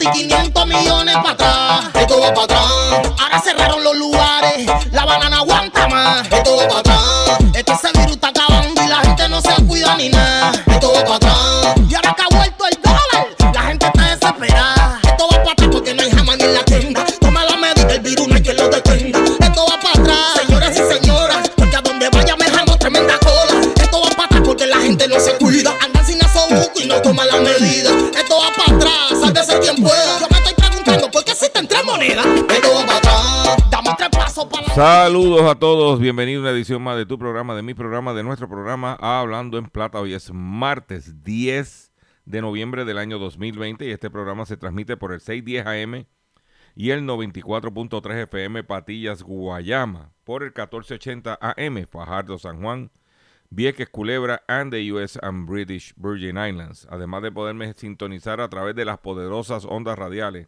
Y 500 millones para atrás. Esto va para atrás, ahora cerraron los lugares, la banana aguanta más. Esto va para atrás, Saludos a todos, bienvenidos a una edición más de tu programa, de mi programa, de nuestro programa Hablando en Plata. Hoy es martes 10 de noviembre del año 2020 y este programa se transmite por el 610 AM y el 94.3 FM Patillas Guayama, por el 1480 AM Fajardo San Juan, Vieques Culebra and the US and British Virgin Islands, además de poderme sintonizar a través de las poderosas ondas radiales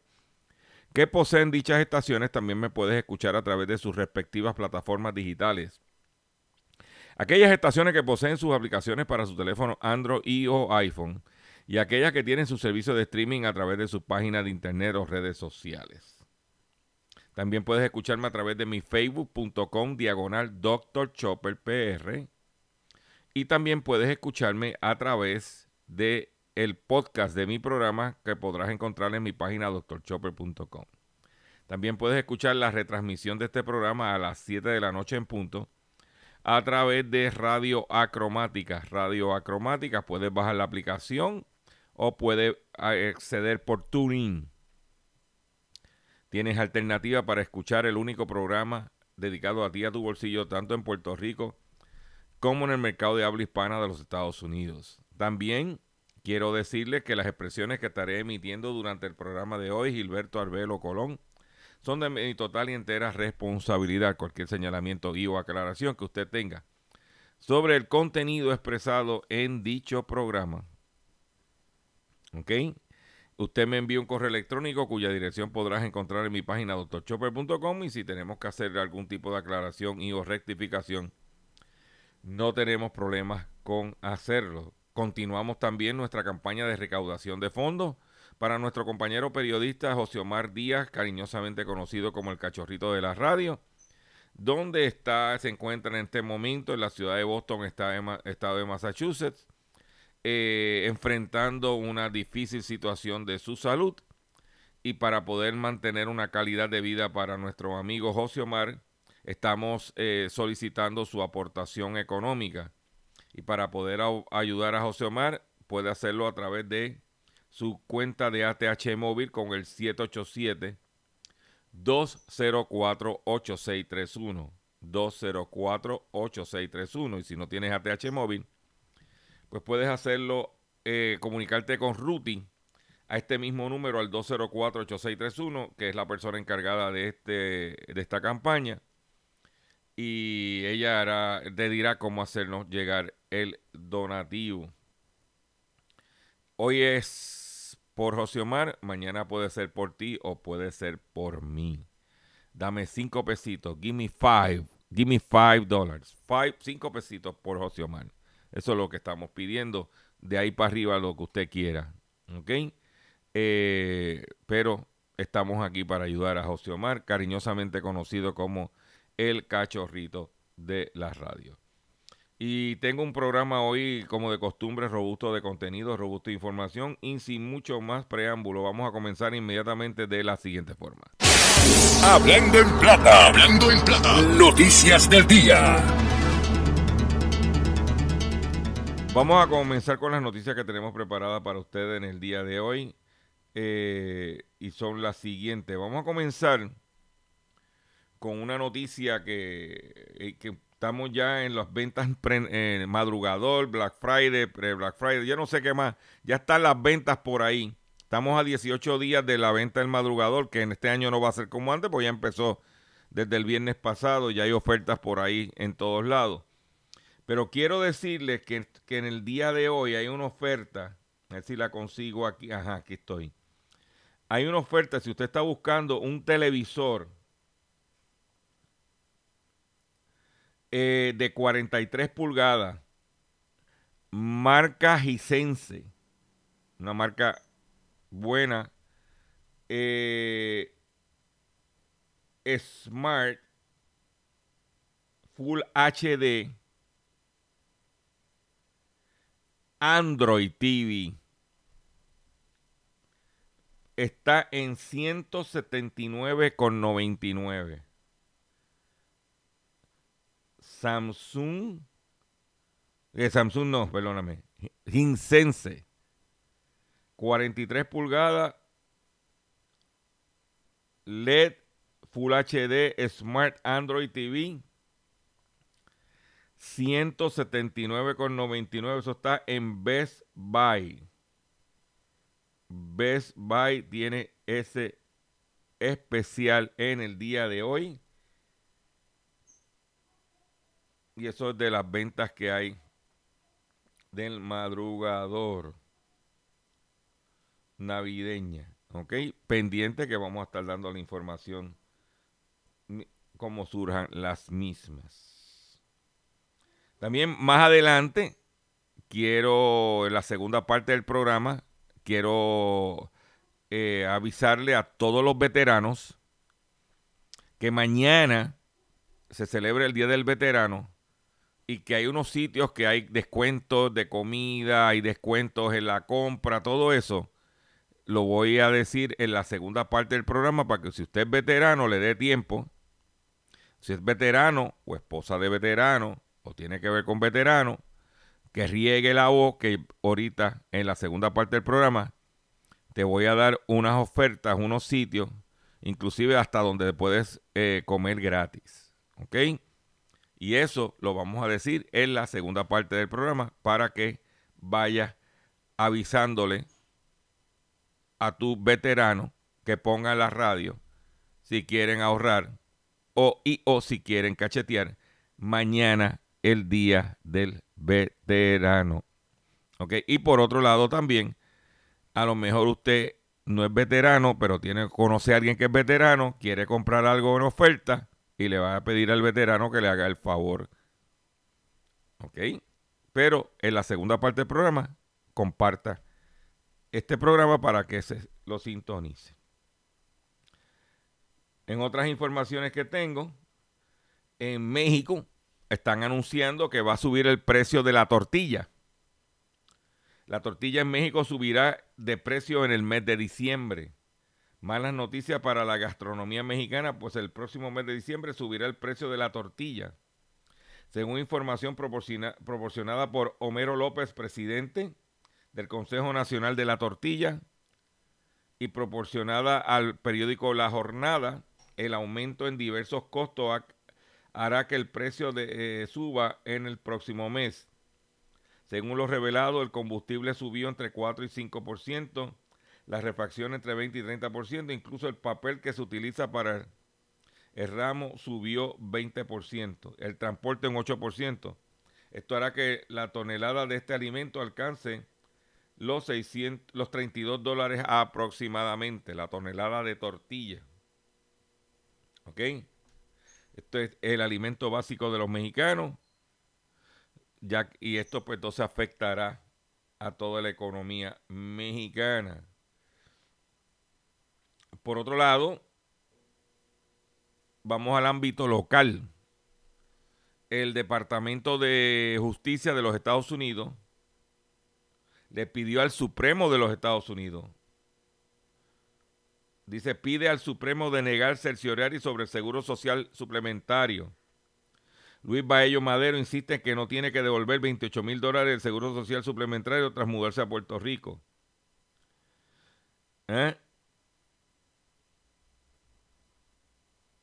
que poseen dichas estaciones, también me puedes escuchar a través de sus respectivas plataformas digitales. Aquellas estaciones que poseen sus aplicaciones para su teléfono Android y o iPhone y aquellas que tienen su servicio de streaming a través de sus páginas de internet o redes sociales. También puedes escucharme a través de mi facebook.com diagonal Dr. Chopper PR y también puedes escucharme a través de el podcast de mi programa que podrás encontrar en mi página drchopper.com. También puedes escuchar la retransmisión de este programa a las 7 de la noche en punto a través de Radio Acromática. Radio Acromática, puedes bajar la aplicación o puedes acceder por TuneIn. Tienes alternativa para escuchar el único programa dedicado a ti, a tu bolsillo, tanto en Puerto Rico como en el mercado de habla hispana de los Estados Unidos. También quiero decirles que las expresiones que estaré emitiendo durante el programa de hoy, Gilberto Arbelo Colón, son de mi total y entera responsabilidad. Cualquier señalamiento y o aclaración que usted tenga sobre el contenido expresado en dicho programa. ¿Ok? Usted me envía un correo electrónico cuya dirección podrás encontrar en mi página doctorchopper.com y si tenemos que hacer algún tipo de aclaración y o rectificación, no tenemos problemas con hacerlo. Continuamos también nuestra campaña de recaudación de fondos. Para nuestro compañero periodista José Omar Díaz, cariñosamente conocido como el cachorrito de la radio, donde está, se encuentra en este momento en la ciudad de Boston, estado de Massachusetts, eh, enfrentando una difícil situación de su salud. Y para poder mantener una calidad de vida para nuestro amigo José Omar, estamos eh, solicitando su aportación económica. Y para poder ayudar a José Omar, puede hacerlo a través de su cuenta de ATH móvil con el 787 204 8631 204 8631 y si no tienes ATH móvil pues puedes hacerlo eh, comunicarte con Ruti a este mismo número al 204 8631 que es la persona encargada de este de esta campaña y ella hará, te dirá cómo hacernos llegar el donativo. Hoy es por José Omar, mañana puede ser por ti o puede ser por mí. Dame cinco pesitos, give me five, give me five dollars, five, cinco pesitos por José Omar. Eso es lo que estamos pidiendo. De ahí para arriba lo que usted quiera. ¿Ok? Eh, pero estamos aquí para ayudar a José Omar, cariñosamente conocido como el cachorrito de la radio. Y tengo un programa hoy, como de costumbre, robusto de contenido, robusto de información y sin mucho más preámbulo. Vamos a comenzar inmediatamente de la siguiente forma. Hablando en plata, hablando en plata. Noticias del día. Vamos a comenzar con las noticias que tenemos preparadas para ustedes en el día de hoy. Eh, y son las siguientes. Vamos a comenzar con una noticia que, eh, que Estamos ya en las ventas pre- eh, madrugador, Black Friday, pre-Black Friday, yo no sé qué más. Ya están las ventas por ahí. Estamos a 18 días de la venta del madrugador, que en este año no va a ser como antes, porque ya empezó desde el viernes pasado, ya hay ofertas por ahí en todos lados. Pero quiero decirles que, que en el día de hoy hay una oferta, a ver si la consigo aquí, ajá, aquí estoy. Hay una oferta, si usted está buscando un televisor eh, de 43 pulgadas, marca Gisense, una marca buena, eh, Smart Full HD Android TV está en 179,99. Samsung, eh, Samsung no, perdóname, Hinsense, 43 pulgadas, LED Full HD Smart Android TV, 179,99. Eso está en Best Buy. Best Buy tiene ese especial en el día de hoy. Y eso es de las ventas que hay del madrugador navideña. ¿Ok? Pendiente que vamos a estar dando la información como surjan las mismas. También más adelante, quiero, en la segunda parte del programa, quiero eh, avisarle a todos los veteranos que mañana se celebra el Día del Veterano y que hay unos sitios que hay descuentos de comida, hay descuentos en la compra, todo eso. Lo voy a decir en la segunda parte del programa para que si usted es veterano le dé tiempo. Si es veterano o esposa de veterano o tiene que ver con veterano, que riegue la voz que ahorita en la segunda parte del programa te voy a dar unas ofertas, unos sitios, inclusive hasta donde puedes eh, comer gratis. ¿Ok? Y eso lo vamos a decir en la segunda parte del programa para que vayas avisándole a tu veterano que ponga la radio si quieren ahorrar o, y, o si quieren cachetear mañana el día del veterano. ¿Ok? Y por otro lado también, a lo mejor usted no es veterano, pero tiene conoce a alguien que es veterano, quiere comprar algo en oferta y le va a pedir al veterano que le haga el favor. ¿Ok? Pero en la segunda parte del programa, comparta este programa para que se lo sintonice. En otras informaciones que tengo, en México están anunciando que va a subir el precio de la tortilla. La tortilla en México subirá de precio en el mes de diciembre. Malas noticias para la gastronomía mexicana, pues el próximo mes de diciembre subirá el precio de la tortilla. Según información proporciona- proporcionada por Homero López, presidente del Consejo Nacional de la Tortilla, y proporcionada al periódico La Jornada, el aumento en diversos costos ha- hará que el precio de, eh, suba en el próximo mes. Según lo revelado, el combustible subió entre 4 y 5%, las refacciones entre 20 y 30%, incluso el papel que se utiliza para el, el ramo subió 20%, el transporte un 8%. Esto hará que la tonelada de este alimento alcance los, 600, los 32 dólares aproximadamente, la tonelada de tortilla. ¿Ok? Esto es el alimento básico de los mexicanos. Ya, y esto pues entonces afectará a toda la economía mexicana. Por otro lado, vamos al ámbito local. El Departamento de Justicia de los Estados Unidos le pidió al Supremo de los Estados Unidos. Dice, pide al Supremo denegar cerciorari sobre el seguro social suplementario. Luis Baello Madero insiste en que no tiene que devolver 28 mil dólares del seguro social suplementario tras mudarse a Puerto Rico. ¿Eh?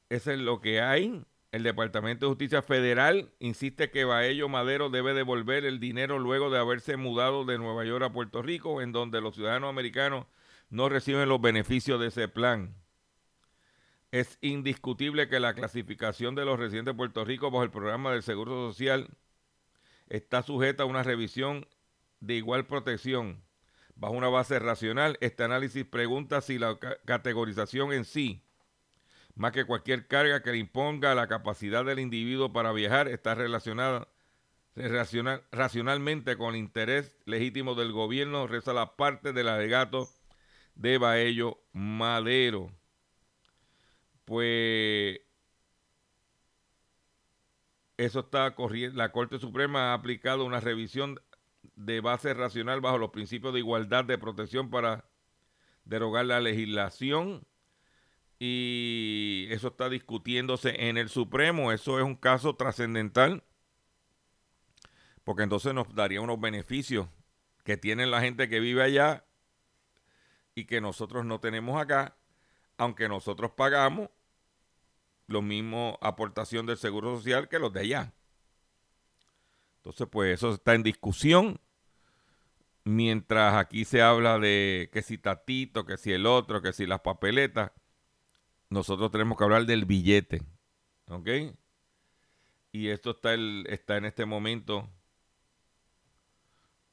Eso es lo que hay. el Departamento de Justicia Federal insiste que Baello Madero debe devolver el dinero luego de haberse mudado de Nueva York a Puerto Rico, en donde los ciudadanos americanos no reciben los beneficios de ese plan. Es indiscutible que la clasificación de los residentes de Puerto Rico bajo el programa del Seguro Social está sujeta a una revisión de igual protección. Bajo una base racional, este análisis pregunta si la categorización en sí más que cualquier carga que le imponga la capacidad del individuo para viajar, está relacionada racionalmente con el interés legítimo del gobierno, reza la parte del alegato de Baello Madero. Pues eso está corriendo. La Corte Suprema ha aplicado una revisión de base racional bajo los principios de igualdad de protección para derogar la legislación y eso está discutiéndose en el Supremo. Eso es un caso trascendental porque entonces nos daría unos beneficios que tienen la gente que vive allá y que nosotros no tenemos acá, aunque nosotros pagamos lo mismo aportación del Seguro Social que los de allá. Entonces, pues eso está en discusión. Mientras aquí se habla de que si Tatito, que si el otro, que si las papeletas nosotros tenemos que hablar del billete. ¿Ok? Y esto está, el, está en este momento.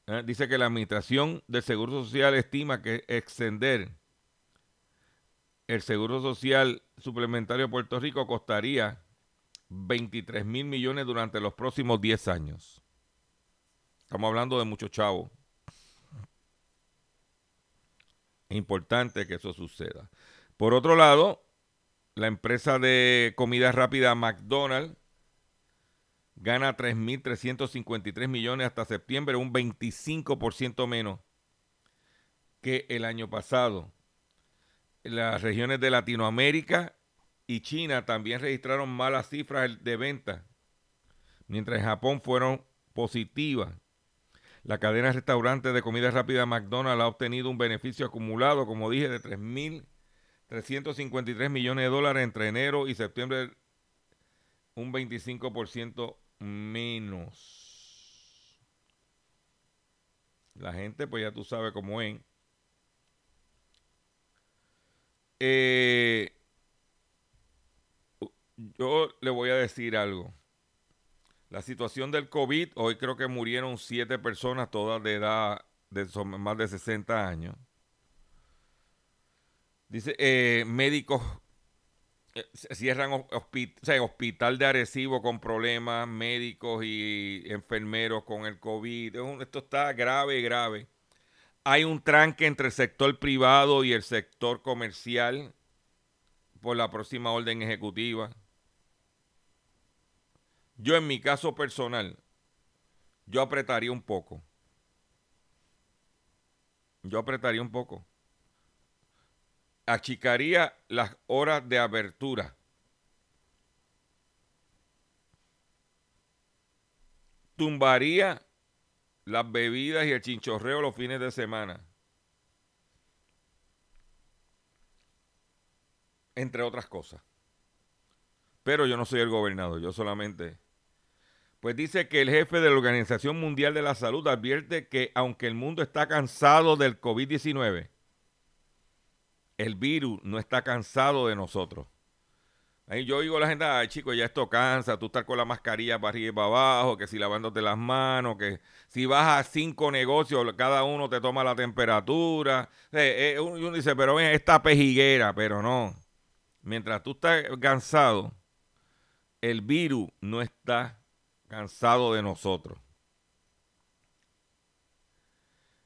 ¿eh? Dice que la Administración del Seguro Social estima que extender el Seguro Social Suplementario de Puerto Rico costaría 23 mil millones durante los próximos 10 años. Estamos hablando de mucho chavo. Es importante que eso suceda. Por otro lado, la empresa de comida rápida McDonald's gana 3.353 millones hasta septiembre, un 25% menos que el año pasado. Las regiones de Latinoamérica y China también registraron malas cifras de venta, mientras en Japón fueron positivas. La cadena de restaurantes de comida rápida McDonald's ha obtenido un beneficio acumulado, como dije, de 3.000 353 millones de dólares entre enero y septiembre, un 25% menos. La gente, pues ya tú sabes cómo es. Eh, yo le voy a decir algo. La situación del COVID, hoy creo que murieron siete personas, todas de edad de más de 60 años. Dice, eh, médicos eh, cierran hospital de Arecibo con problemas, médicos y enfermeros con el COVID. Esto está grave, grave. Hay un tranque entre el sector privado y el sector comercial por la próxima orden ejecutiva. Yo en mi caso personal, yo apretaría un poco. Yo apretaría un poco achicaría las horas de abertura. Tumbaría las bebidas y el chinchorreo los fines de semana. Entre otras cosas. Pero yo no soy el gobernador, yo solamente... Pues dice que el jefe de la Organización Mundial de la Salud advierte que aunque el mundo está cansado del COVID-19, el virus no está cansado de nosotros. Ahí yo digo a la gente, ay chicos, ya esto cansa, tú estás con la mascarilla para arriba y para abajo, que si lavándote las manos, que si vas a cinco negocios, cada uno te toma la temperatura. Eh, eh, uno dice, pero ven, esta pejiguera, pero no. Mientras tú estás cansado, el virus no está cansado de nosotros.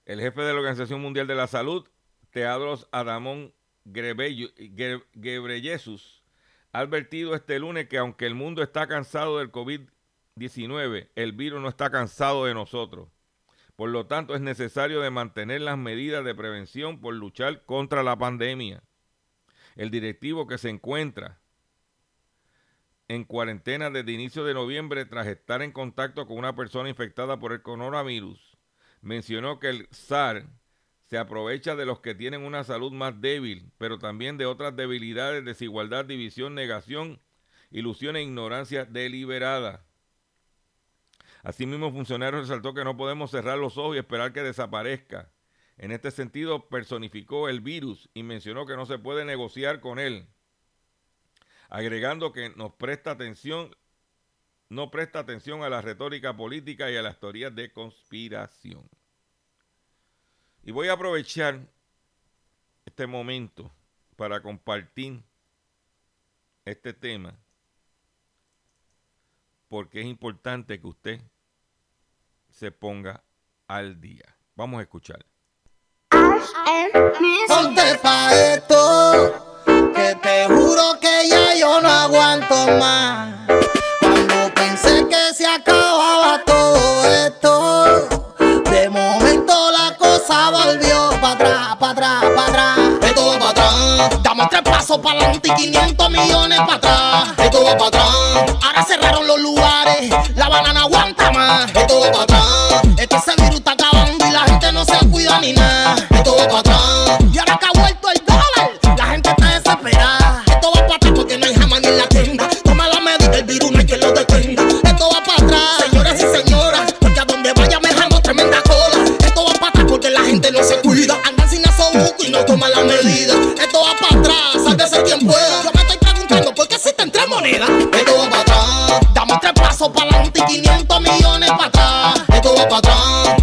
El jefe de la Organización Mundial de la Salud, Teadros Adamón Gebreyesus ha advertido este lunes que aunque el mundo está cansado del COVID-19, el virus no está cansado de nosotros. Por lo tanto, es necesario de mantener las medidas de prevención por luchar contra la pandemia. El directivo que se encuentra en cuarentena desde inicio de noviembre tras estar en contacto con una persona infectada por el coronavirus mencionó que el SAR se aprovecha de los que tienen una salud más débil, pero también de otras debilidades, desigualdad, división, negación ilusión e ignorancia deliberada. Asimismo, funcionario resaltó que no podemos cerrar los ojos y esperar que desaparezca. En este sentido, personificó el virus y mencionó que no se puede negociar con él, agregando que nos presta atención, no presta atención a la retórica política y a las teorías de conspiración. Y voy a aprovechar este momento para compartir este tema porque es importante que usted se ponga al día. Vamos a escuchar. Ponte pa' esto, que te juro que ya yo no aguanto más. Cuando pensé que se acababa todo esto, tres pasos para adelante y 500 millones para atrás. Esto va para atrás, ahora cerraron los lugares, la banana aguanta más. Esto va para atrás, Es que virus está acabando y la gente no se cuida ni nada. esto va para atrás, Y ahora que ha vuelto el dólar, la gente está desesperada. esto va para atrás porque no hay jamás ni la tienda. Toma la medida, el virus no hay quien lo detenga. Esto va para atrás. Señoras y señoras, porque a donde vaya me jalo tremenda cola. Esto va para atrás porque la gente no se cuida. Andan sin asobuco y no toma la medida. Pueda. Yo me estoy preguntando por qué existen tres monedas. Esto va para atrás, Damos tres pasos para adelante y 500 millones para atrás. esto va para atrás,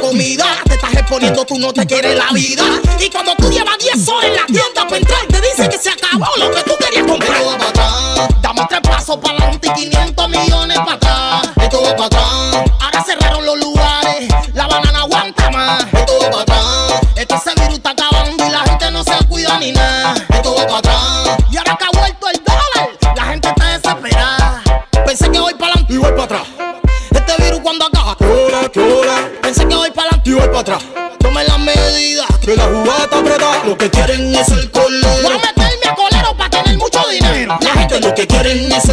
comida. Te estás exponiendo, tú no te quieres la vida. Y cuando tú llevas 10 horas en la tienda para entrar, te dice que se acabó lo que tú querías comprar. Damos tres pasos para adelante y 500 gente lo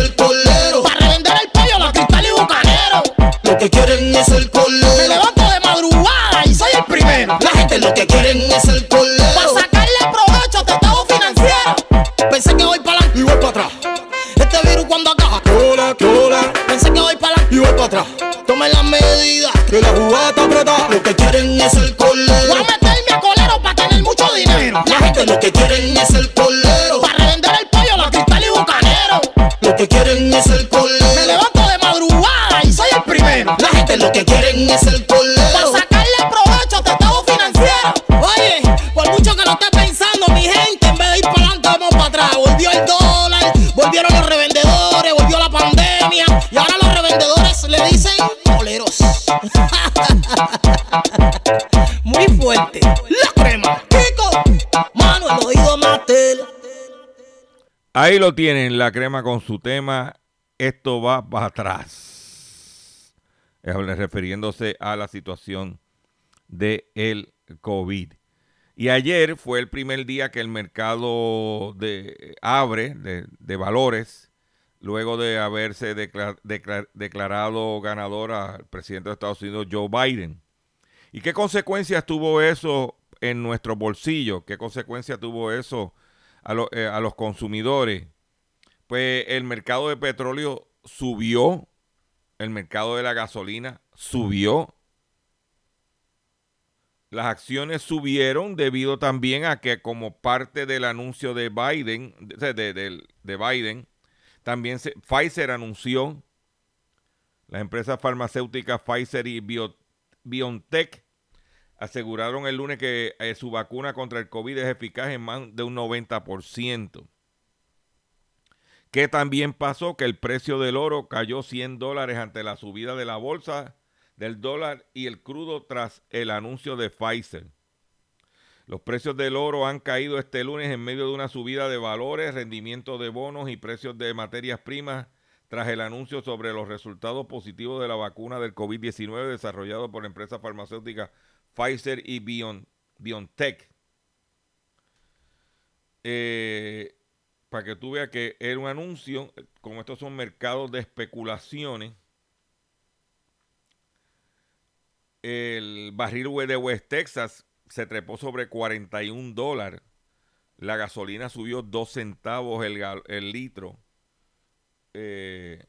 Ahí lo tienen, la crema con su tema. Esto va para atrás. Refiriéndose a la situación del el COVID. Y ayer fue el primer día que el mercado de, abre de, valores, luego de haberse decla- decla- declarado ganador al presidente de Estados Unidos, Joe Biden. ¿Y qué consecuencias tuvo eso en nuestro bolsillo? ¿Qué consecuencias tuvo eso a, eh, a los consumidores? Pues el mercado de petróleo subió, el mercado de la gasolina subió, las acciones subieron debido también a que como parte del anuncio de Biden, de, de- de- de Biden, también Pfizer anunció, las empresas farmacéuticas Pfizer y Bio- BioNTech aseguraron el lunes que eh, su vacuna contra el COVID es eficaz en más de un 90%. ¿Qué también pasó? Que el precio del oro cayó 100 dólares ante la subida de la bolsa del dólar y el crudo tras el anuncio de Pfizer. Los precios del oro han caído este lunes en medio de una subida de valores, rendimiento de bonos y precios de materias primas tras el anuncio sobre los resultados positivos de la vacuna del COVID-19 desarrollado por la empresa farmacéutica Pfizer y Bion- BioNTech. Eh, para que tú veas que era un anuncio, como estos son mercados de especulaciones, el barril de West Texas se trepó sobre 41 dólares. La gasolina subió 2 centavos el, litro. Eh,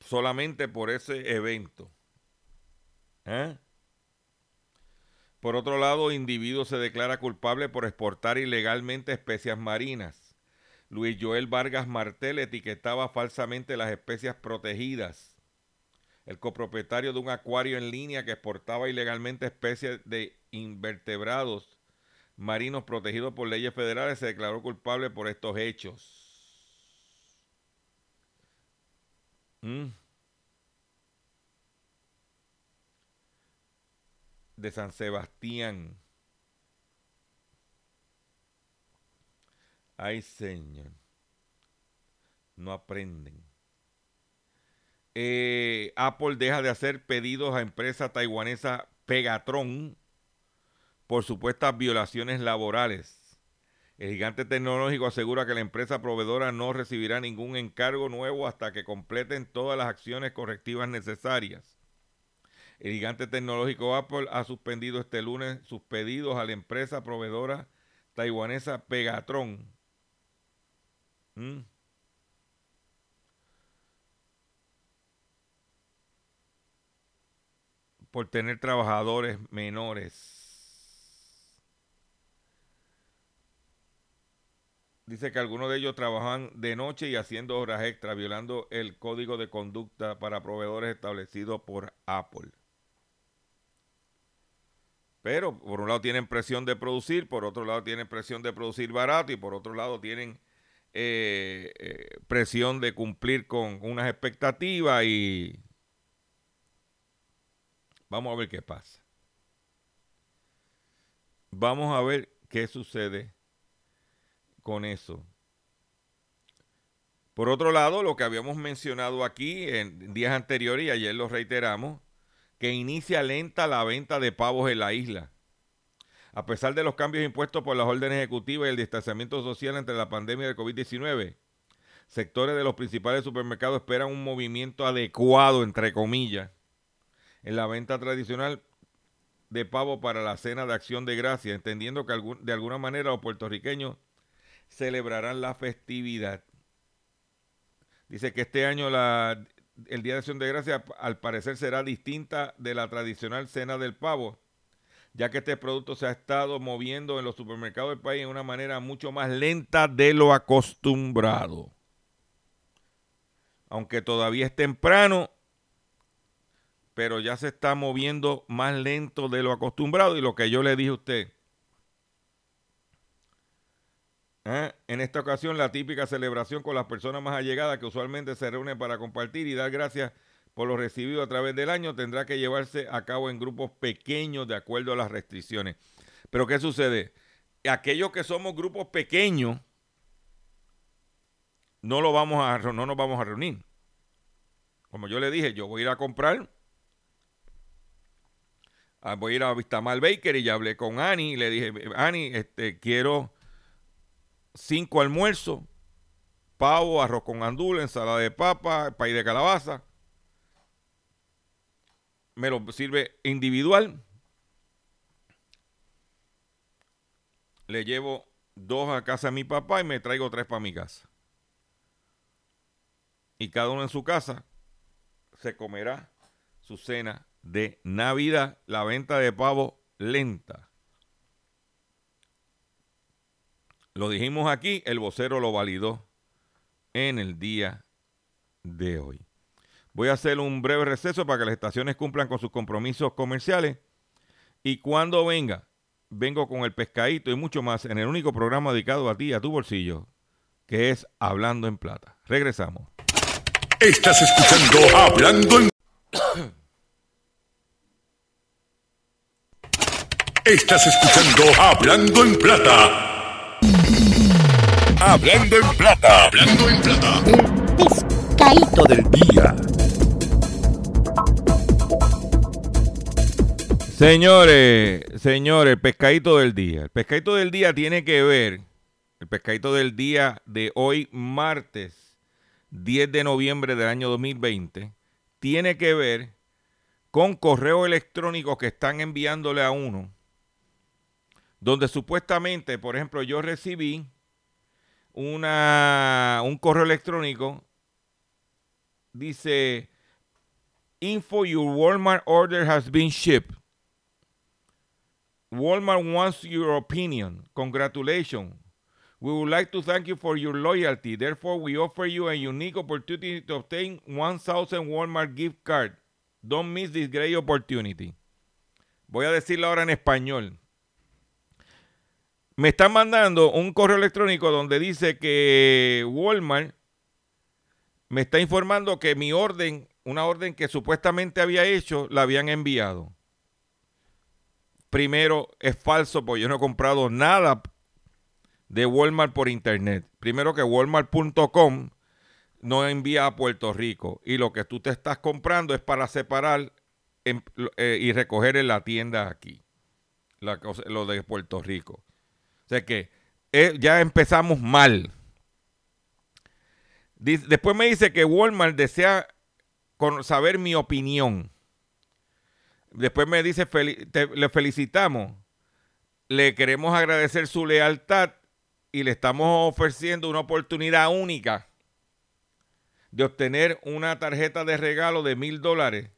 solamente por ese evento. Por otro lado, individuo se declara culpable por exportar ilegalmente especias marinas. Luis Joel Vargas Martel etiquetaba falsamente las especias protegidas. El copropietario de un acuario en línea que exportaba ilegalmente especies de invertebrados marinos protegidos por leyes federales se declaró culpable por estos hechos. Mm. De San Sebastián. Ay, Señor. No aprenden. Eh, Apple deja de hacer pedidos a empresa taiwanesa Pegatron por supuestas violaciones laborales. El gigante tecnológico asegura que la empresa proveedora no recibirá ningún encargo nuevo hasta que completen todas las acciones correctivas necesarias. El gigante tecnológico Apple ha suspendido este lunes sus pedidos a la empresa proveedora taiwanesa Pegatron. ¿Mm? Por tener trabajadores menores. Dice que algunos de ellos trabajan de noche y haciendo horas extra, violando el código de conducta para proveedores establecido por Apple. Pero por un lado tienen presión de producir, por otro lado tienen presión de producir barato y por otro lado tienen eh, eh, presión de cumplir con unas expectativas y vamos a ver qué pasa. Vamos a ver qué sucede con eso. Por otro lado, lo que habíamos mencionado aquí en días anteriores y ayer lo reiteramos, que inicia lenta la venta de pavos en la isla. A pesar de los cambios impuestos por las órdenes ejecutivas y el distanciamiento social entre la pandemia de COVID-19, sectores de los principales supermercados esperan un movimiento adecuado, entre comillas, en la venta tradicional de pavo para la cena de acción de gracia, entendiendo que de alguna manera los puertorriqueños celebrarán la festividad. Dice que este año la el Día de Acción de Gracia al parecer será distinta de la tradicional cena del pavo, ya que este producto se ha estado moviendo en los supermercados del país de una manera mucho más lenta de lo acostumbrado. Aunque todavía es temprano, pero ya se está moviendo más lento de lo acostumbrado y lo que yo le dije a usted ¿Eh? En esta ocasión, la típica celebración con las personas más allegadas que usualmente se reúnen para compartir y dar gracias por lo recibido a través del año tendrá que llevarse a cabo en grupos pequeños de acuerdo a las restricciones. Pero ¿qué sucede? Aquellos que somos grupos pequeños, no, lo vamos a, no nos vamos a reunir. Como yo le dije, yo voy a ir a comprar, ah, voy a ir a Vistamar Baker y ya hablé con Ani y le dije, Ani, este, quiero cinco almuerzos, pavo, arroz con andula, ensalada de papa, país de calabaza. Me lo sirve individual. Le llevo dos a casa a mi papá y me traigo tres para mi casa. Y cada uno en su casa se comerá su cena de Navidad, la venta de pavo lenta. Lo dijimos aquí, el vocero lo validó en el día de hoy. Voy a hacer un breve receso para que las estaciones cumplan con sus compromisos comerciales. Y cuando venga, vengo con el pescadito y mucho más en el único programa dedicado a ti, a tu bolsillo, que es Hablando en Plata. Regresamos. Estás escuchando Hablando en Estás escuchando Hablando en Plata. Hablando en plata. Hablando en plata. El pescadito del día. Señores, señores, el pescadito del día. El pescadito del día tiene que ver, el pescadito del día de hoy, martes 10 de noviembre del año 2020, tiene que ver con correo electrónico que están enviándole a uno, donde supuestamente, por ejemplo, yo recibí una, un correo electrónico, dice, info your Walmart order has been shipped. Walmart wants your opinion. Congratulations. We would like to thank you for your loyalty. Therefore, we offer you a unique opportunity to obtain 1000 Walmart gift card. Don't miss this great opportunity. Voy a decirlo ahora en español. Me están mandando un correo electrónico donde dice que Walmart me está informando que mi orden, una orden que supuestamente había hecho, la habían enviado. Primero, es falso porque yo no he comprado nada de Walmart por internet. Primero que walmart.com no envía a Puerto Rico y lo que tú te estás comprando es para separar eh, y recoger en la tienda aquí, lo de Puerto Rico. O sea que eh, ya empezamos mal. después me dice que Walmart desea saber mi opinión. Después me dice, le felicitamos, le queremos agradecer su lealtad y le estamos ofreciendo una oportunidad única de obtener una tarjeta de regalo de mil dólares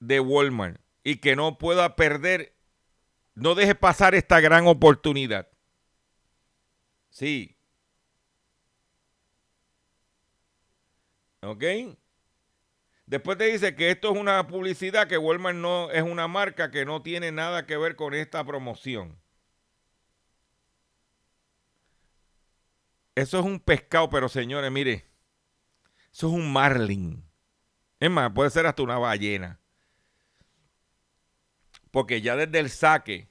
de Walmart y que no pueda perder, no deje pasar esta gran oportunidad. Sí. ¿Ok? Después te dice que esto es una publicidad, que Walmart no es una marca que no tiene nada que ver con esta promoción. Eso es un pescado, pero señores, mire, eso es un marlin. Es más, puede ser hasta una ballena. Porque ya desde el saque,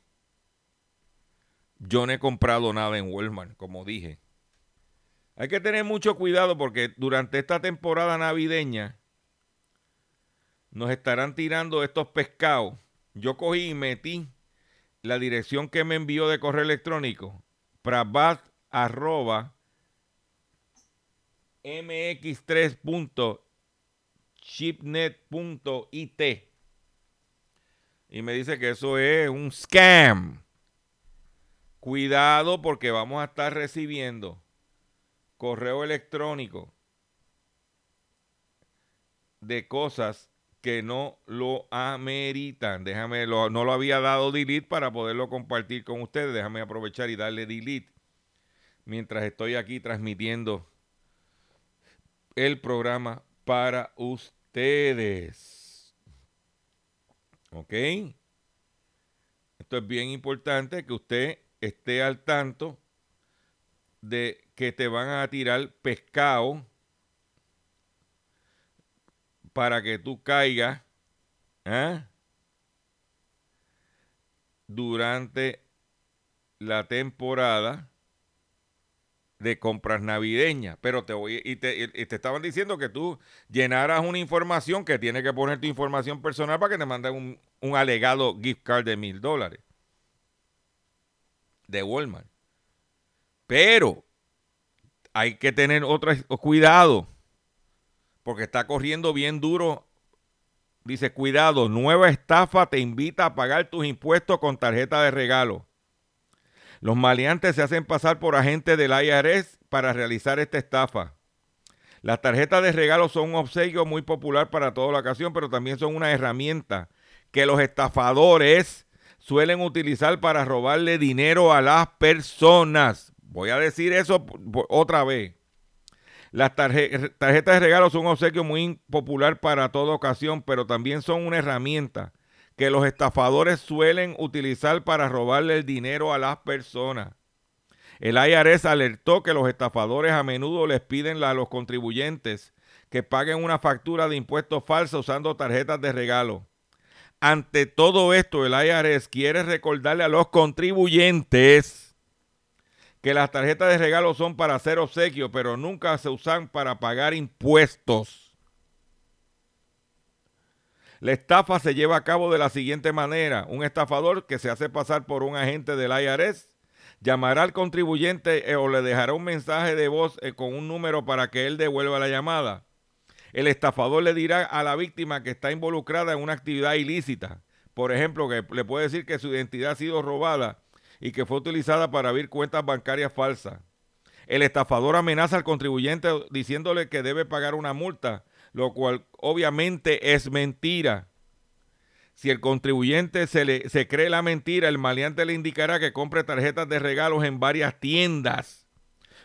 yo no he comprado nada en Walmart, como dije. Hay que tener mucho cuidado porque durante esta temporada navideña, nos estarán tirando estos pescados. Yo cogí y metí la dirección que me envió de correo electrónico, prabat mx3.chipnet.it y me dice que eso es un scam. Cuidado porque vamos a estar recibiendo correo electrónico de cosas que no lo ameritan. Déjame, no lo había dado delete para poderlo compartir con ustedes. Déjame aprovechar y darle delete mientras estoy aquí transmitiendo el programa para ustedes. ¿Ok? Esto es bien importante que usted esté al tanto de que te van a tirar pescado para que tú caigas ¿eh? durante la temporada de compras navideñas. Pero te voy y te, te, estaban diciendo que tú llenaras una información que tiene que poner tu información personal para que te manden un, un alegado gift card de mil dólares de Walmart. Pero hay que tener otro cuidado porque está corriendo bien duro. Dice, cuidado, nueva estafa te invita a pagar tus impuestos con tarjeta de regalo. Los maleantes se hacen pasar por agentes del IRS para realizar esta estafa. Las tarjetas de regalo son un obsequio muy popular para toda la ocasión, pero también son una herramienta que los estafadores suelen utilizar para robarle dinero a las personas. Voy a decir eso otra vez. Las tarjetas de regalo son un obsequio muy popular para toda ocasión, pero también son una herramienta que los estafadores suelen utilizar para robarle el dinero a las personas. El IRS alertó que los estafadores a menudo les piden a los contribuyentes que paguen una factura de impuestos falsa usando tarjetas de regalo. Ante todo esto, el IRS quiere recordarle a los contribuyentes que las tarjetas de regalo son para hacer obsequios, pero nunca se usan para pagar impuestos. La estafa se lleva a cabo de la siguiente manera. Un estafador que se hace pasar por un agente del IRS llamará al contribuyente eh, o le dejará un mensaje de voz eh, con un número para que él devuelva la llamada. El estafador le dirá a la víctima que está involucrada en una actividad ilícita. Por ejemplo, que le puede decir que su identidad ha sido robada y que fue utilizada para abrir cuentas bancarias falsas. El estafador amenaza al contribuyente diciéndole que debe pagar una multa, lo cual obviamente es mentira. Si el contribuyente se, le, se cree la mentira, el maleante le indicará que compre tarjetas de regalos en varias tiendas.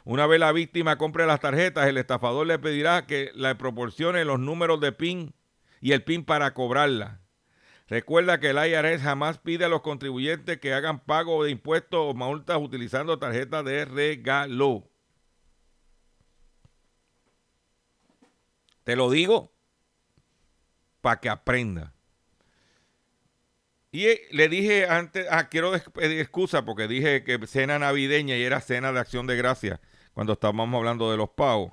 Una vez la víctima compre las tarjetas, el estafador le pedirá que le proporcione los números de PIN y el PIN para cobrarla. Recuerda que el IRS jamás pide a los contribuyentes que hagan pago de impuestos o multas utilizando tarjetas de regalo. Te lo digo para que aprenda. Y eh, le dije antes, ah, quiero pedir excusa porque dije que cena navideña y era cena de acción de gracia cuando estábamos hablando de los pavos.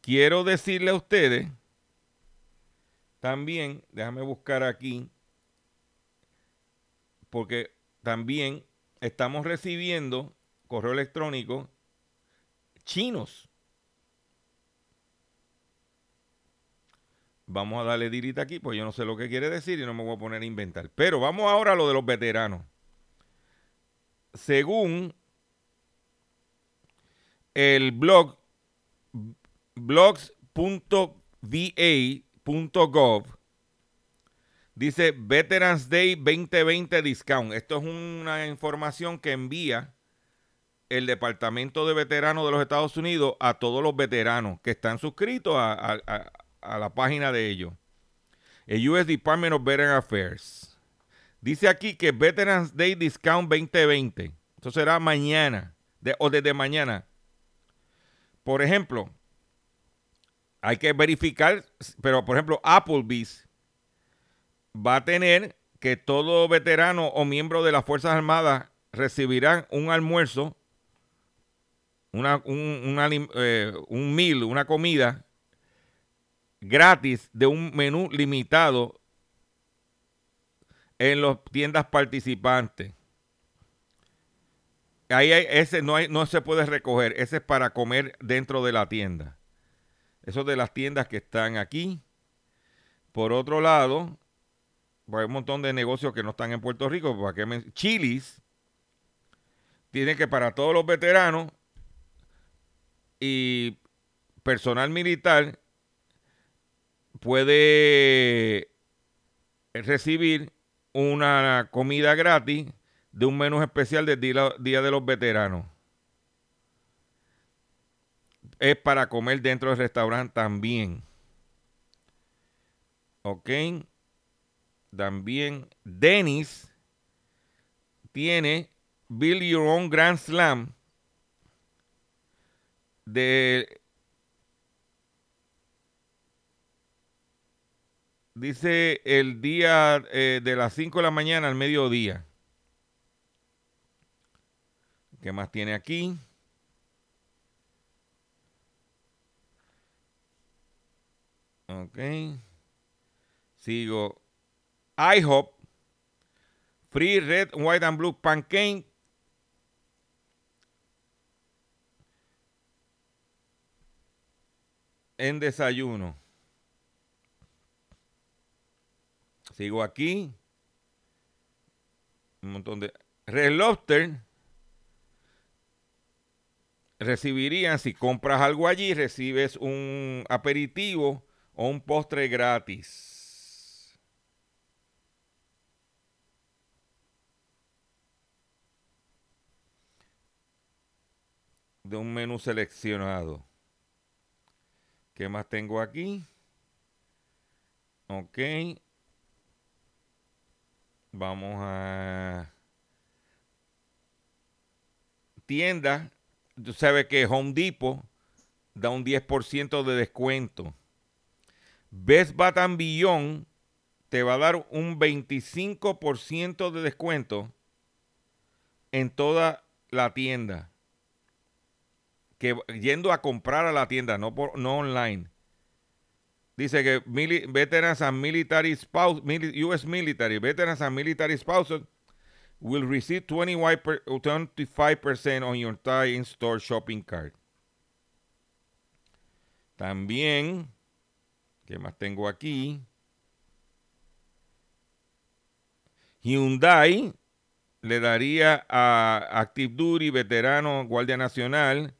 Quiero decirle a ustedes también, déjame buscar aquí, porque también estamos recibiendo correo electrónico chinos. Vamos a darle dirita aquí, pues yo no sé lo que quiere decir y no me voy a poner a inventar. Pero vamos ahora a lo de los veteranos. Según el blog blogs.va.gov dice Veterans Day 2020 Discount. Esto es una información que envía el Departamento de Veteranos de los Estados Unidos a todos los veteranos que están suscritos a, a la página de ellos. El US Department of Veteran Affairs. Dice aquí que Veterans Day Discount 2020. Esto será mañana o desde mañana. Por ejemplo, hay que verificar, pero por ejemplo, Applebee's va a tener que todo veterano o miembro de las Fuerzas Armadas recibirán un almuerzo, eh, un meal, una comida gratis de un menú limitado en las tiendas participantes. Ahí ese no, hay, no se puede recoger, ese es para comer dentro de la tienda. Eso de las tiendas que están aquí. Por otro lado, hay un montón de negocios que no están en Puerto Rico. ¿para que Chilis tiene que para todos los veteranos y personal militar puede recibir una comida gratis de un menú especial del Día de los Veteranos. Es para comer dentro del restaurante también. Ok. También Dennis tiene Build Your Own Grand Slam de Dice el día eh, de las 5 de la mañana al mediodía. ¿Qué más tiene aquí? Ok. Sigo. IHOP. Free Red, White and Blue Pancake. En desayuno. Sigo aquí. Un montón de. Red Lobster recibirían, si compras algo allí, recibes un aperitivo o un postre gratis. De un menú seleccionado. ¿Qué más tengo aquí? Ok. Vamos a tienda. Tú sabes que Home Depot da un 10% de descuento. Best Bath Beyond te va a dar un 25% de descuento en toda la tienda. Que yendo a comprar a la tienda, no, por, no online. Dice que mili- veterans and military spouse, mili- U.S. military, veterans and military spouses will receive 25 per- 25% on your Thai in-store shopping cart. También, ¿qué más tengo aquí? Hyundai le daría a Active Duty, veterano, Guardia Nacional,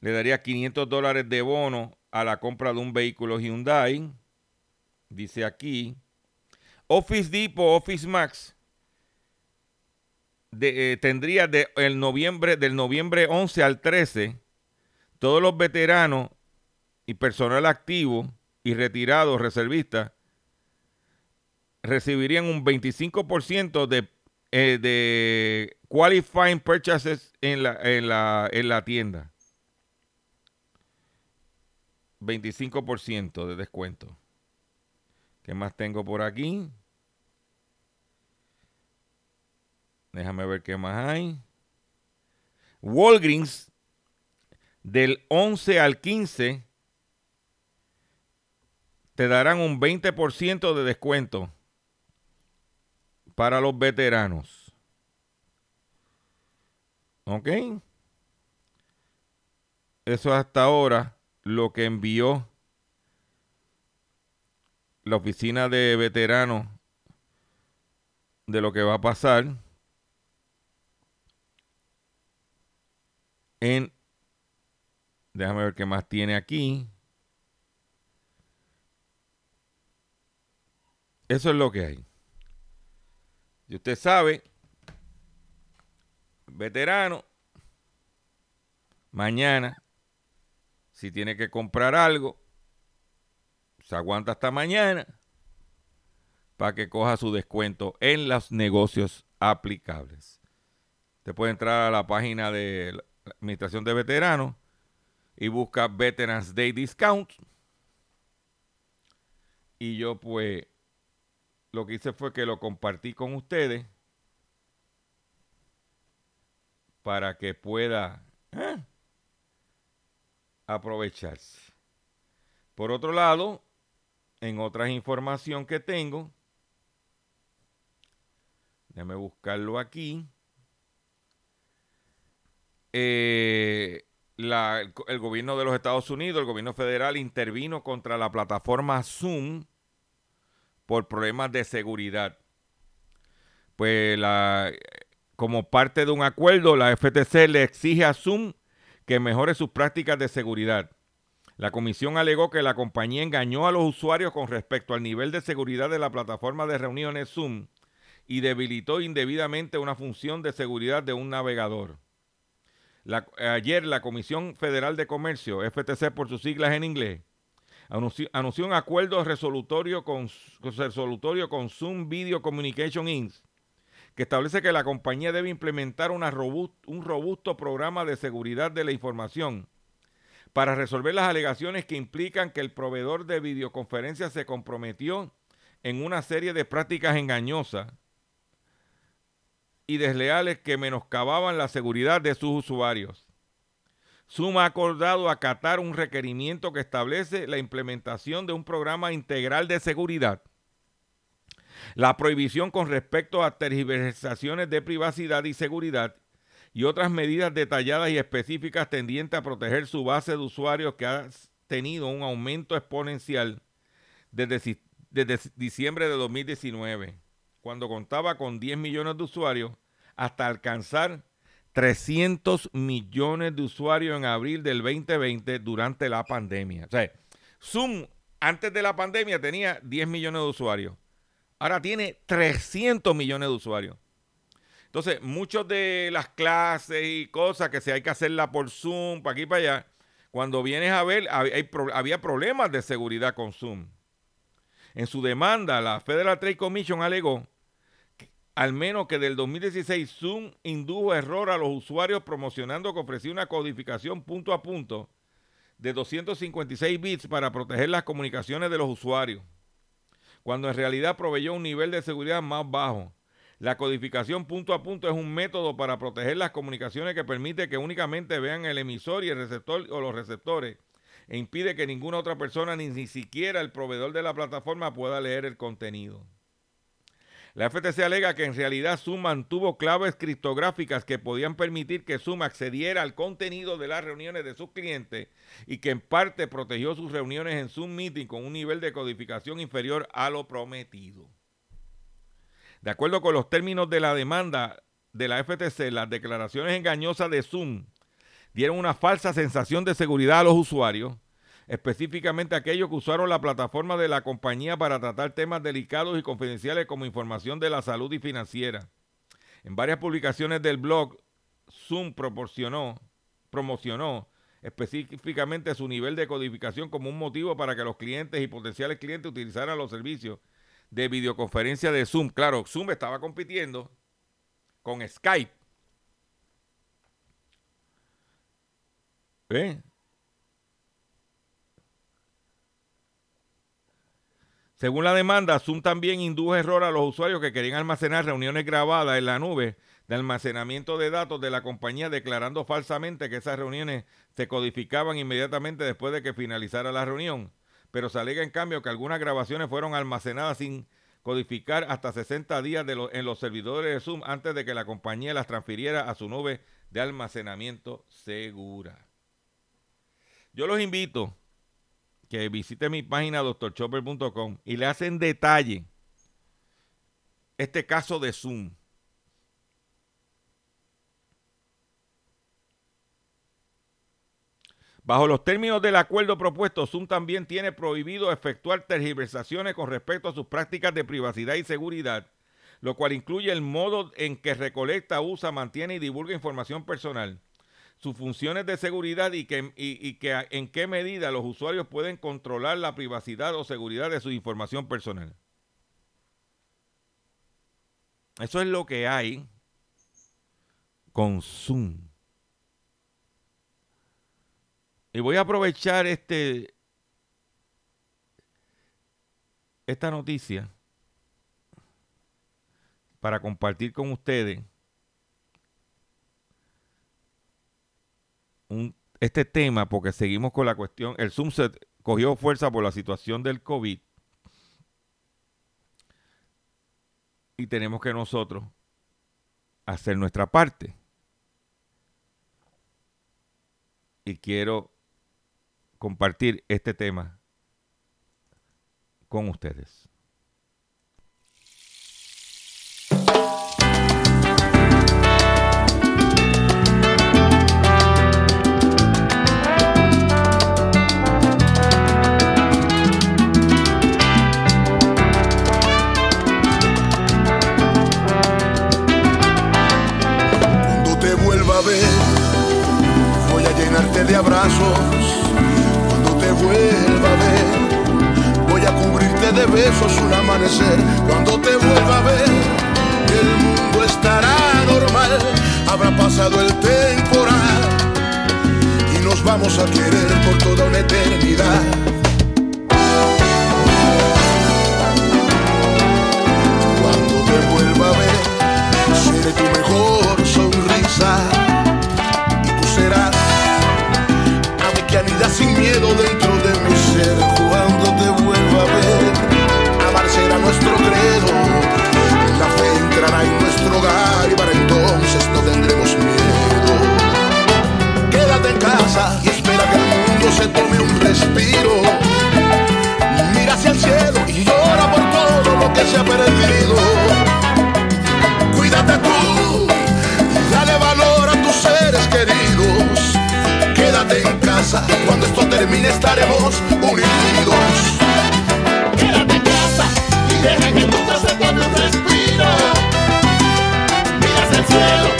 le daría 500 dólares de bono a la compra de un vehículo Hyundai. Dice aquí. Office Depot, Office Max, de, eh, tendría de el noviembre, del noviembre 11 al 13, todos los veteranos y personal activo y retirados, reservistas, recibirían un 25% de, eh, de qualifying purchases en la, en la, en la tienda. 25% de descuento. ¿Qué más tengo por aquí? Déjame ver qué más hay. Walgreens del 11 al 15 te darán un 20% de descuento para los veteranos. ¿Ok? Eso hasta ahora lo que envió la oficina de veteranos de lo que va a pasar en déjame ver qué más tiene aquí. Eso es lo que hay. Y usted sabe veterano mañana si tiene que comprar algo se aguanta hasta mañana para que coja su descuento en los negocios aplicables. Usted puede entrar a la página de la Administración de Veteranos y busca Veterans Day Discount. Y yo pues lo que hice fue que lo compartí con ustedes para que pueda ¿eh? Aprovecharse. Por otro lado, en otras información que tengo, déjame buscarlo aquí. Eh, el, gobierno de los Estados Unidos, el gobierno federal, intervino contra la plataforma Zoom por problemas de seguridad. Pues como parte de un acuerdo, la FTC le exige a Zoom que mejore sus prácticas de seguridad. La comisión alegó que la compañía engañó a los usuarios con respecto al nivel de seguridad de la plataforma de reuniones Zoom y debilitó indebidamente una función de seguridad de un navegador. Ayer la Comisión Federal de Comercio, FTC por sus siglas en inglés, anunció, un acuerdo resolutorio con Zoom Video Communication Inc., que establece que la compañía debe implementar un robusto programa de seguridad de la información para resolver las alegaciones que implican que el proveedor de videoconferencias se comprometió en una serie de prácticas engañosas y desleales que menoscababan la seguridad de sus usuarios. Zoom ha acordado acatar un requerimiento que establece la implementación de un programa integral de seguridad, la prohibición con respecto a tergiversaciones de privacidad y seguridad y otras medidas detalladas y específicas tendientes a proteger su base de usuarios que ha tenido un aumento exponencial desde, desde diciembre de 2019, cuando contaba con 10 millones de usuarios, hasta alcanzar 300 millones de usuarios en abril del 2020 durante la pandemia. O sea, Zoom antes de la pandemia tenía 10 millones de usuarios. Ahora tiene 300 millones de usuarios. Entonces, muchas de las clases y cosas que se hay que hacerla por Zoom, para aquí y para allá, cuando vienes a ver, había problemas de seguridad con Zoom. En su demanda, la Federal Trade Commission alegó al menos que del 2016 Zoom indujo error a los usuarios promocionando que ofrecía una codificación punto a punto de 256 bits para proteger las comunicaciones de los usuarios, cuando en realidad proveyó un nivel de seguridad más bajo. La codificación punto a punto es un método para proteger las comunicaciones que permite que únicamente vean el emisor y el receptor o los receptores e impide que ninguna otra persona, ni, ni siquiera el proveedor de la plataforma, pueda leer el contenido. La FTC alega que en realidad Zoom mantuvo claves criptográficas que podían permitir que Zoom accediera al contenido de las reuniones de sus clientes y que en parte protegió sus reuniones en Zoom Meeting con un nivel de codificación inferior a lo prometido. De acuerdo con los términos de la demanda de la FTC, las declaraciones engañosas de Zoom dieron una falsa sensación de seguridad a los usuarios específicamente aquellos que usaron la plataforma de la compañía para tratar temas delicados y confidenciales como información de la salud y financiera. En varias publicaciones del blog, Zoom proporcionó, promocionó específicamente su nivel de codificación como un motivo para que los clientes y potenciales clientes utilizaran los servicios de videoconferencia de Zoom. Claro, Zoom estaba compitiendo con Skype. ¿Eh? Según la demanda, Zoom también indujo error a los usuarios que querían almacenar reuniones grabadas en la nube de almacenamiento de datos de la compañía, declarando falsamente que esas reuniones se codificaban inmediatamente después de que finalizara la reunión. Pero se alega en cambio que algunas grabaciones fueron almacenadas sin codificar hasta 60 días en los servidores de Zoom antes de que la compañía las transfiriera a su nube de almacenamiento segura. Yo los invito que visite mi página doctorchopper.com y le hacen detalle este caso de Zoom. Bajo los términos del acuerdo propuesto, Zoom también tiene prohibido efectuar tergiversaciones con respecto a sus prácticas de privacidad y seguridad, lo cual incluye el modo en que recolecta, usa, mantiene y divulga información personal sus funciones de seguridad y, que, que en qué medida los usuarios pueden controlar la privacidad o seguridad de su información personal. Eso es lo que hay con Zoom. Y voy a aprovechar este esta noticia para compartir con ustedes este tema porque seguimos con la cuestión. El se cogió fuerza por la situación del COVID. Y tenemos que nosotros hacer nuestra parte. Y quiero compartir este tema con ustedes. De abrazos. Cuando te vuelva a ver, voy a cubrirte de besos un amanecer. Cuando te vuelva a ver, el mundo estará normal. Habrá pasado el temporal y nos vamos a querer por toda una eternidad. Cuando te vuelva a ver, seré tu mejor sonrisa sin miedo dentro de mi ser cuando te vuelva a ver. Amar será nuestro credo, la fe entrará en nuestro hogar y para entonces no tendremos miedo. Quédate en casa y espera que el mundo se tome un respiro. Mira hacia el cielo y llora por todo lo que se ha perdido. Cuídate tú, casa, cuando esto termine estaremos unidos. Quédate en casa y deja que mundo se tome un respiro. El cielo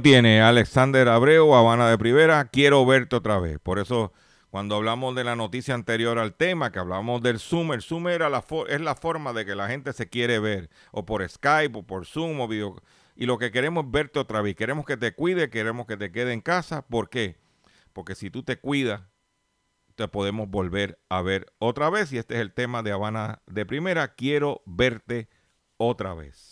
tiene, Alexander Abreu, Habana de Primera, quiero verte otra vez. Por eso, cuando hablamos de la noticia anterior al tema, que hablamos del Zoom, el Zoom era la es la forma de que la gente se quiere ver, o por Skype, o por Zoom, o video. Y lo que queremos es verte otra vez. Queremos que te cuide, queremos que te quede en casa. ¿Por qué? Porque si tú te cuidas, te podemos volver a ver otra vez. Y este es el tema de Habana de Primera, quiero verte otra vez.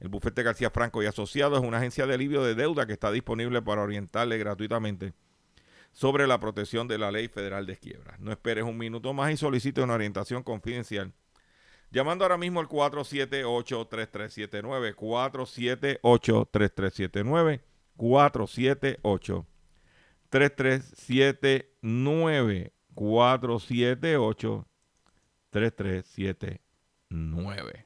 El bufete García Franco y Asociados es una agencia de alivio de deuda que está disponible para orientarle gratuitamente sobre la protección de la ley federal de quiebra. No esperes un minuto más y solicite una orientación confidencial. Llamando ahora mismo al 478-3379, 478-3379, 478-3379, 478-3379.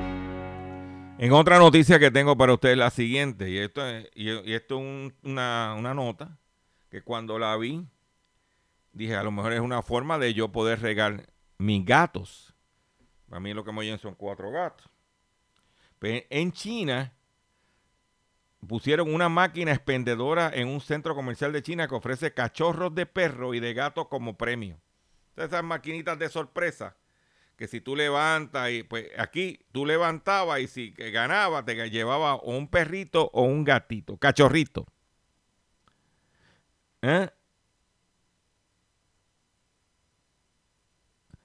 En otra noticia que tengo para ustedes la siguiente, y esto es, y, esto una, una, nota que cuando la vi, dije, a lo mejor es una forma de yo poder regar mis gatos. Para mí lo que me oyen son cuatro gatos. Pero en China pusieron una máquina expendedora en un centro comercial de China que ofrece cachorros de perro y de gato como premio. esas maquinitas de sorpresa que si tú levantas y pues aquí tú levantabas y si ganaba te llevaba o un perrito o un gatito, cachorrito. ¿Eh?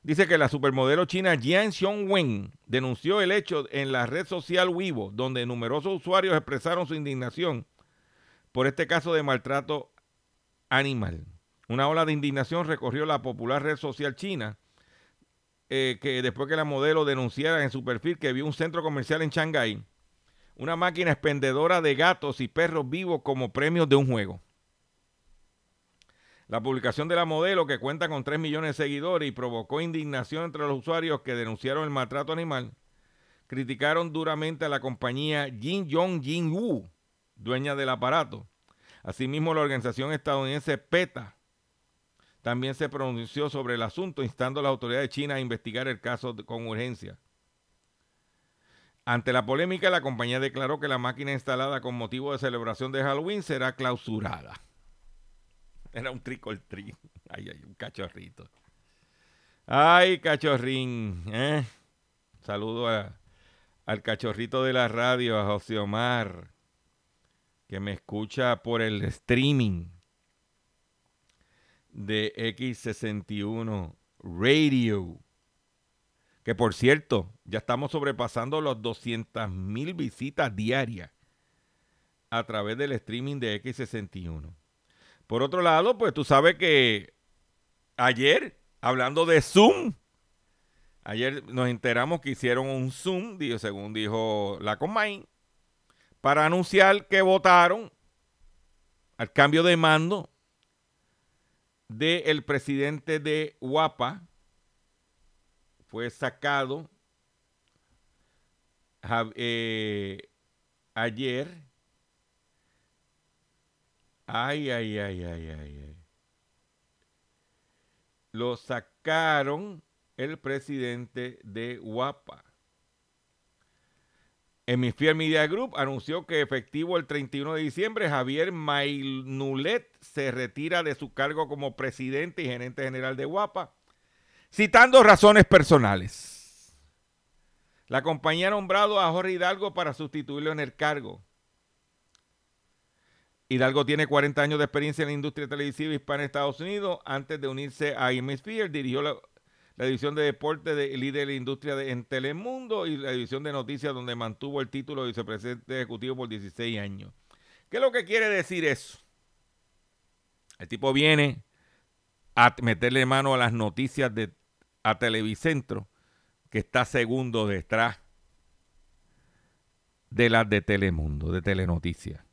Dice que la supermodelo china Jian Xiongwen denunció el hecho en la red social Weibo, donde numerosos usuarios expresaron su indignación por este caso de maltrato animal. Una ola de indignación recorrió la popular red social china eh, que después que la modelo denunciara en su perfil que vio un centro comercial en Shanghái, una máquina expendedora de gatos y perros vivos como premios de un juego. La publicación de la modelo, que cuenta con 3 millones de seguidores y provocó indignación entre los usuarios que denunciaron el maltrato animal, criticaron duramente a la compañía Jin Yong Jin Wu, dueña del aparato. Asimismo, la organización estadounidense PETA también se pronunció sobre el asunto, instando a la autoridad de China a investigar el caso con urgencia. Ante la polémica, la compañía declaró que la máquina instalada con motivo de celebración de Halloween será clausurada. Era un trick Ay, ay, un cachorrito. Ay, cachorrín. ¿eh? Saludo al cachorrito de la radio, a José Omar, que me escucha por el streaming de X61 Radio. Que por cierto, ya estamos sobrepasando los 200 mil visitas diarias a través del streaming de X61. Por otro lado, pues tú sabes que ayer, hablando de Zoom, ayer nos enteramos que hicieron un Zoom, según dijo la Comain, para anunciar que votaron al cambio de mando del presidente de Guapa fue sacado eh, ayer. Ay, ay, ay, ay, ay, ay. Lo sacaron el presidente de Guapa. Hemisphere Media Group anunció que efectivo el 31 de diciembre, Javier Mainulet se retira de su cargo como presidente y gerente general de Guapa, citando razones personales. La compañía ha nombrado a Jorge Hidalgo para sustituirlo en el cargo. Hidalgo tiene 40 años de experiencia en la industria televisiva hispana en Estados Unidos. Antes de unirse a Hemisphere, dirigió la, la división de deporte de líder de la industria en Telemundo y la división de noticias donde mantuvo el título de vicepresidente ejecutivo por 16 años. ¿Qué es lo que quiere decir eso? El tipo viene a meterle mano a las noticias de a Televicentro, que está segundo detrás de las de Telemundo, de Telenoticias.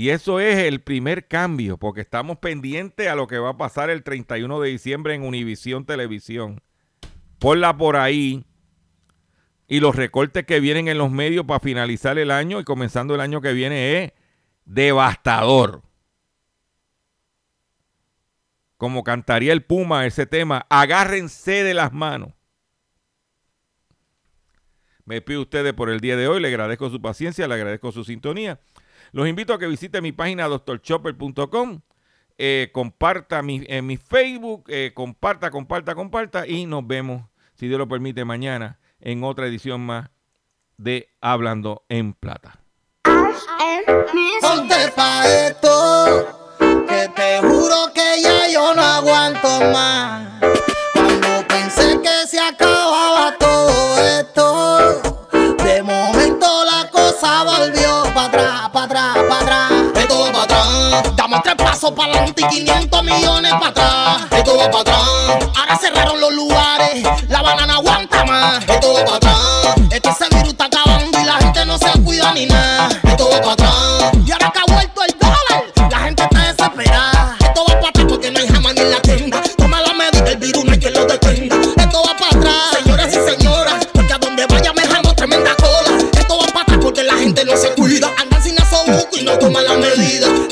Y eso es el primer cambio, porque estamos pendientes a lo que va a pasar el 31 de diciembre en Univisión Televisión. Ponla por ahí. Y los recortes que vienen en los medios para finalizar el año y comenzando el año que viene es devastador. Como cantaría el Puma ese tema, agárrense de las manos. Me pido ustedes por el día de hoy, le agradezco su paciencia, le agradezco su sintonía. Los invito a que visiten mi página doctorchopper.com, eh, comparta mi, en mi Facebook, eh, comparta, comparta, comparta y nos vemos, si Dios lo permite, mañana en otra edición más de Hablando en Plata. Que te juro que ya yo no aguanto más. paso para adelante y 500 millones para atrás. Esto va para atrás. Ahora cerraron los lugares, la banana aguanta más. Esto va para atrás. Es que ese virus está acabando y la gente no se cuida ni nada. Esto va para atrás. Y ahora que ha vuelto el dólar, la gente está desesperada. Esto va para atrás porque no hay jamás ni la tienda. Toma la medida, el virus no hay quien lo detenga. Esto va para atrás, señoras y señoras, porque a donde vaya me jamo tremenda cola. Esto va para atrás porque la gente no se cuida. Andan sin asobuco y no toma la medida.